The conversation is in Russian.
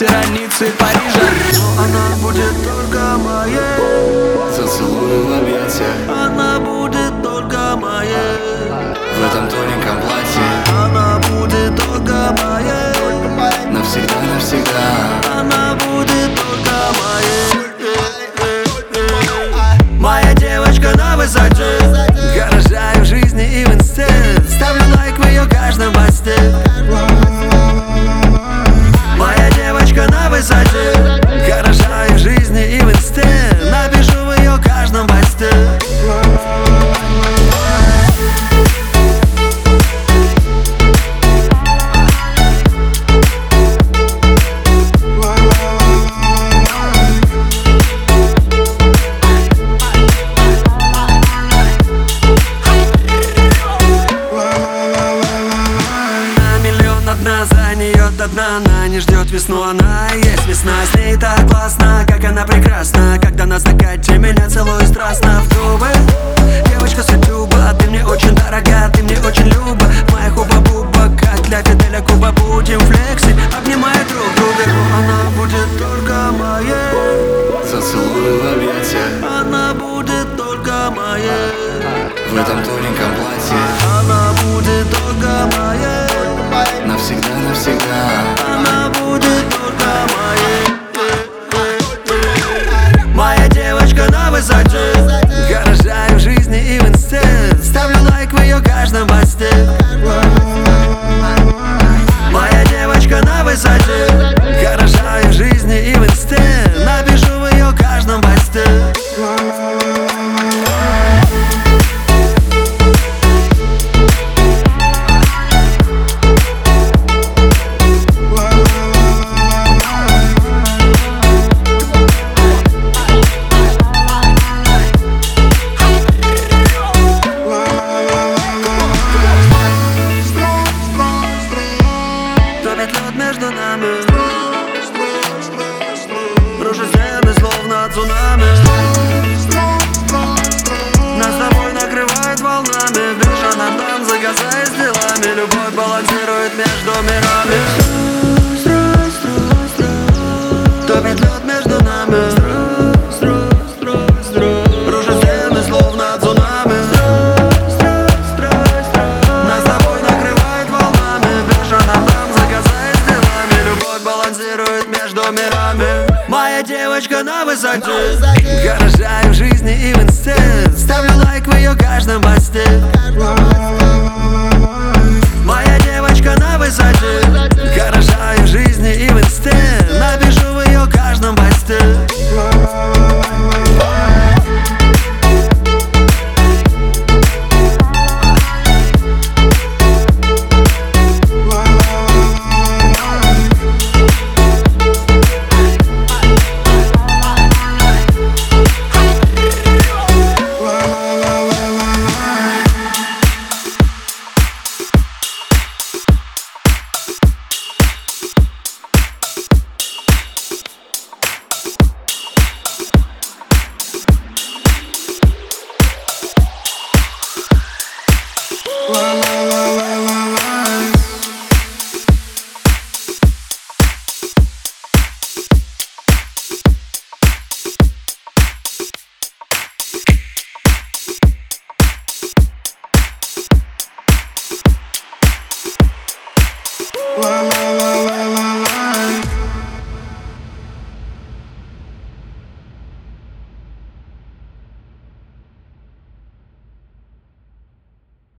Ниццы, Парижа Но она будет только моей Зацелую в объятия. Она будет только моей В этом тоненьком платье. Она будет только моей Навсегда, навсегда. Она будет только моей Моя девочка на высоте. Гаража и в жизни и в инсте. Ставлю лайк в ее каждом посте весну, она и есть. Весна С ней так классно, как она прекрасна. Когда на закате меня целую страстно в губы. Девочка с Ютуба, ты мне очень дорога, ты мне очень люба. Моя хуба-буба, как для Фиделя Куба. Будем флексить, обнимая друг друга. Она будет только моей Зацелую в объятия. Она будет только моей В этом тоненьком платье. Она будет только моей Навсегда, навсегда. Она девочка на высоте делами Любовь балансирует между мирами. Топит лед между нами. Рушит стены, словно цунами. Нас с тобой накрывает волнами. На танцы, касаясь делами Любовь балансирует между мирами. Моя девочка на высоте. Гаража и в жизни и в инсте. Ставлю лайк в ее каждом посте. на высоте в жизни и в инсте. Напишу в ее каждом посте